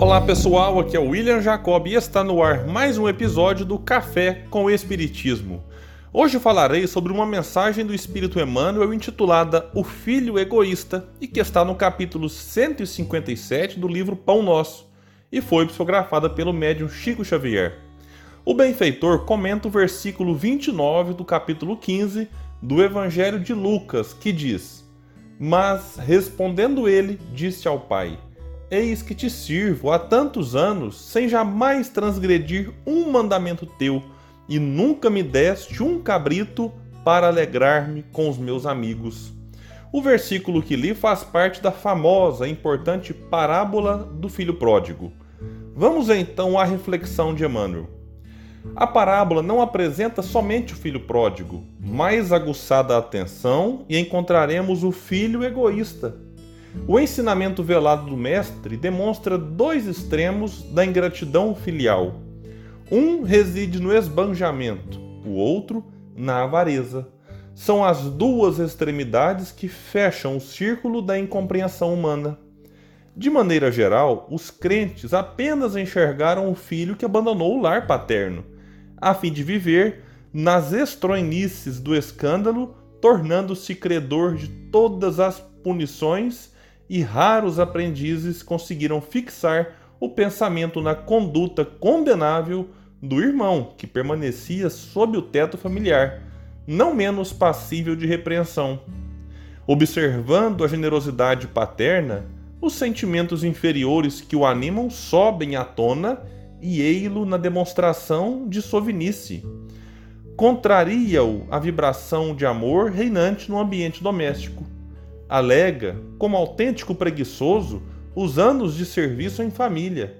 Olá pessoal, aqui é o William Jacob e está no ar mais um episódio do Café com o Espiritismo. Hoje falarei sobre uma mensagem do Espírito Emmanuel intitulada O Filho Egoísta e que está no capítulo 157 do livro Pão Nosso e foi psicografada pelo médium Chico Xavier. O benfeitor comenta o versículo 29 do capítulo 15 do Evangelho de Lucas, que diz: Mas respondendo ele, disse ao pai: Eis que te sirvo há tantos anos, sem jamais transgredir um mandamento teu, e nunca me deste um cabrito para alegrar-me com os meus amigos. O versículo que li faz parte da famosa e importante parábola do filho pródigo. Vamos então à reflexão de Emmanuel. A parábola não apresenta somente o filho pródigo, mais aguçada a atenção e encontraremos o filho egoísta. O ensinamento velado do Mestre demonstra dois extremos da ingratidão filial. Um reside no esbanjamento, o outro na avareza. São as duas extremidades que fecham o círculo da incompreensão humana. De maneira geral, os crentes apenas enxergaram o filho que abandonou o lar paterno, a fim de viver nas estroinices do escândalo, tornando-se credor de todas as punições, e raros aprendizes conseguiram fixar o pensamento na conduta condenável do irmão, que permanecia sob o teto familiar, não menos passível de repreensão. Observando a generosidade paterna, os sentimentos inferiores que o animam sobem à tona e ei-lo na demonstração de sovinice. Contraria-o a vibração de amor reinante no ambiente doméstico. Alega, como autêntico preguiçoso, os anos de serviço em família.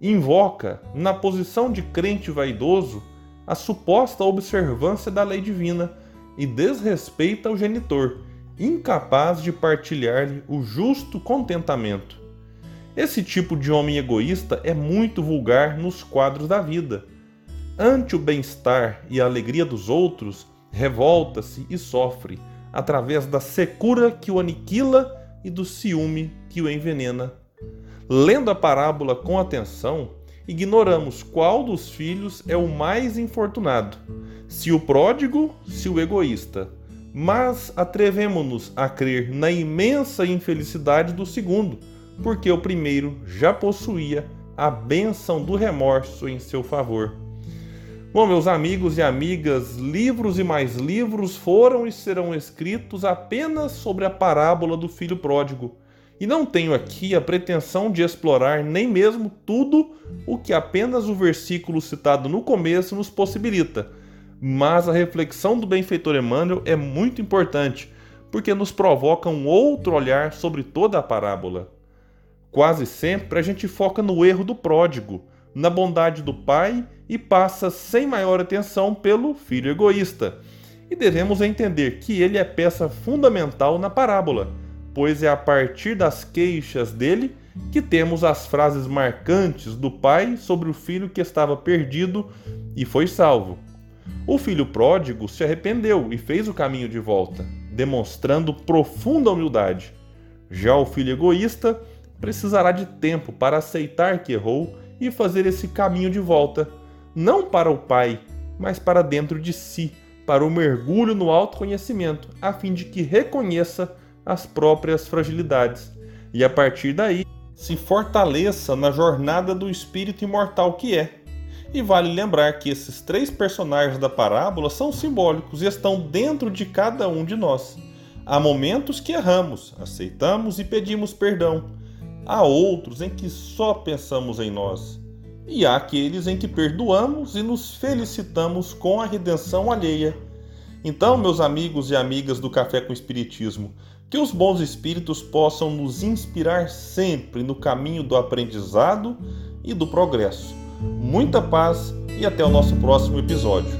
Invoca, na posição de crente vaidoso, a suposta observância da lei divina e desrespeita o genitor incapaz de partilhar-lhe o justo contentamento. Esse tipo de homem egoísta é muito vulgar nos quadros da vida. Ante o bem-estar e a alegria dos outros, revolta-se e sofre, através da secura que o aniquila e do ciúme que o envenena. Lendo a parábola com atenção, ignoramos qual dos filhos é o mais infortunado: se o pródigo, se o egoísta mas atrevemo-nos a crer na imensa infelicidade do segundo, porque o primeiro já possuía a bênção do remorso em seu favor. Bom, meus amigos e amigas, livros e mais livros foram e serão escritos apenas sobre a parábola do filho pródigo. E não tenho aqui a pretensão de explorar nem mesmo tudo o que apenas o versículo citado no começo nos possibilita mas a reflexão do benfeitor Emmanuel é muito importante, porque nos provoca um outro olhar sobre toda a parábola. Quase sempre a gente foca no erro do pródigo, na bondade do pai e passa sem maior atenção pelo filho egoísta. E devemos entender que ele é peça fundamental na parábola, pois é a partir das queixas dele que temos as frases marcantes do pai sobre o filho que estava perdido e foi salvo. O filho pródigo se arrependeu e fez o caminho de volta, demonstrando profunda humildade. Já o filho egoísta precisará de tempo para aceitar que errou e fazer esse caminho de volta, não para o pai, mas para dentro de si, para o mergulho no autoconhecimento, a fim de que reconheça as próprias fragilidades e a partir daí se fortaleça na jornada do espírito imortal que é e vale lembrar que esses três personagens da parábola são simbólicos e estão dentro de cada um de nós. Há momentos que erramos, aceitamos e pedimos perdão. Há outros em que só pensamos em nós. E há aqueles em que perdoamos e nos felicitamos com a redenção alheia. Então, meus amigos e amigas do Café com Espiritismo, que os bons espíritos possam nos inspirar sempre no caminho do aprendizado e do progresso muita paz e até o nosso próximo episódio.